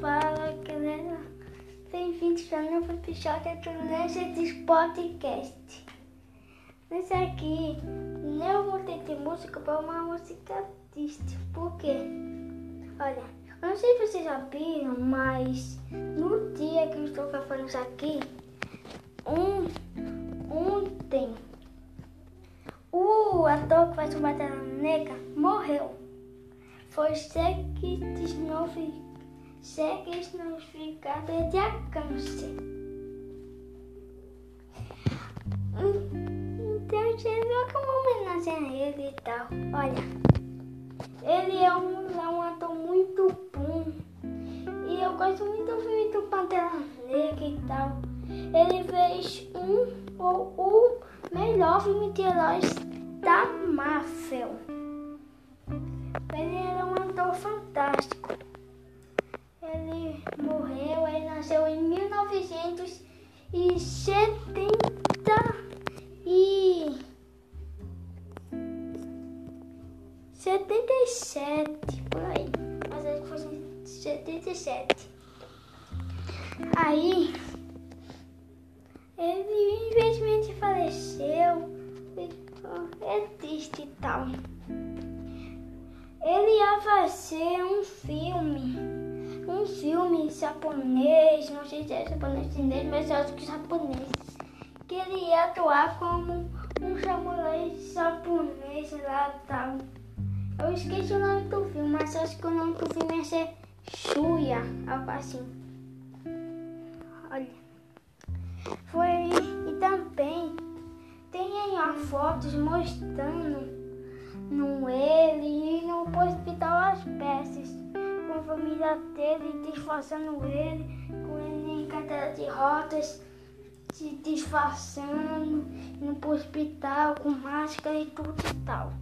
Fala galera, bem-vindos ao novo episódio do Legends Podcast. Nesse aqui, não ter de música para uma música triste, por quê? Olha, eu não sei se vocês viram, mas no dia que eu estou gravando isso aqui, um, ontem, o ator que faz o Batalha Negra morreu. Foi diagnosticado de câncer. Então, chegou como homenagem a ele e tal. Olha, ele é um, é um ator muito bom. E eu gosto muito do filme do Pantera Negra e tal. Ele fez um ou o melhor filme de heróis da Marvel. Ele era um ator fantástico. Ele morreu, ele nasceu em 1970 e 77, por aí. Mas acho que foi em 77. Aí ele infelizmente faleceu. É triste e tal. Ele ia fazer um filme. Um filme japonês, não sei se é japonês chinês, mas eu acho que japonês. Que ele ia atuar como um samurai japonês lá tal. Eu esqueci o nome do filme, mas acho que o nome do filme ia ser Shuya, algo assim. Olha. Foi. E também tem aí fotos mostrando no ele e no hospital as peças, família dele disfarçando ele, com ele em cadeira de rodas, se disfarçando, indo pro hospital com máscara e tudo e tal.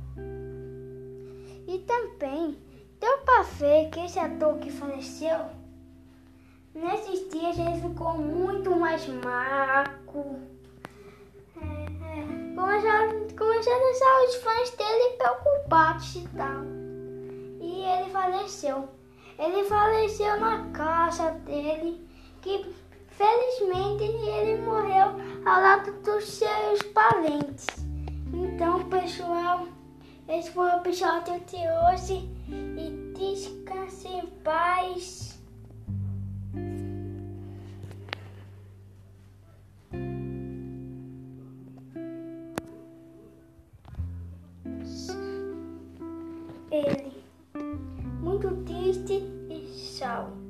E também deu pra ver que esse ator que faleceu, nesses dias ele ficou muito mais maco. É, começaram, a os fãs dele preocupados e tal. E ele faleceu. Ele faleceu na casa dele, que felizmente ele morreu ao lado dos seus parentes. Então, pessoal, esse foi o episódio de hoje e descanse em paz. Ele, muito triste e tchau.